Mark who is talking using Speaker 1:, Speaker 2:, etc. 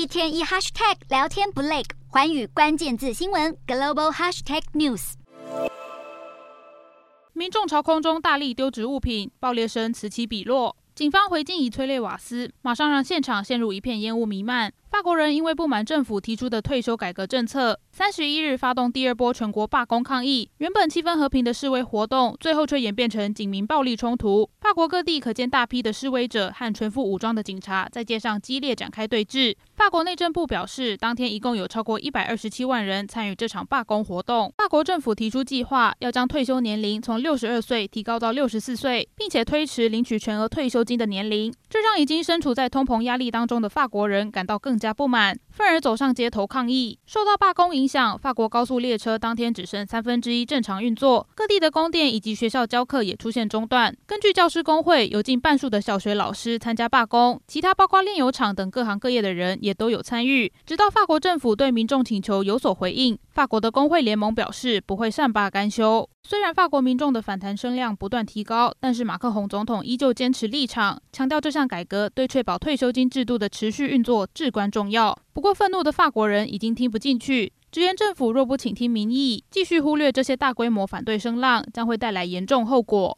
Speaker 1: 一天一 hashtag 聊天不累，环宇关键字新闻 global hashtag news。
Speaker 2: 民众朝空中大力丢掷物品，爆裂声此起彼落。警方回敬以催泪瓦斯，马上让现场陷入一片烟雾弥漫。法国人因为不满政府提出的退休改革政策，三十一日发动第二波全国罢工抗议。原本气氛和平的示威活动，最后却演变成警民暴力冲突。法国各地可见大批的示威者和全副武装的警察在街上激烈展开对峙。法国内政部表示，当天一共有超过一百二十七万人参与这场罢工活动。法国政府提出计划，要将退休年龄从六十二岁提高到六十四岁，并且推迟领取全额退休金的年龄。这让已经身处在通膨压力当中的法国人感到更加不满，愤而走上街头抗议。受到罢工影响，法国高速列车当天只剩三分之一正常运作，各地的供电以及学校教课也出现中断。根据教师工会，有近半数的小学老师参加罢工，其他包括炼油厂等各行各业的人也都有参与。直到法国政府对民众请求有所回应，法国的工会联盟表示不会善罢甘休。虽然法国民众的反弹声量不断提高，但是马克宏总统依旧坚持立场，强调这项改革对确保退休金制度的持续运作至关重要。不过，愤怒的法国人已经听不进去，直言政府若不倾听民意，继续忽略这些大规模反对声浪，将会带来严重后果。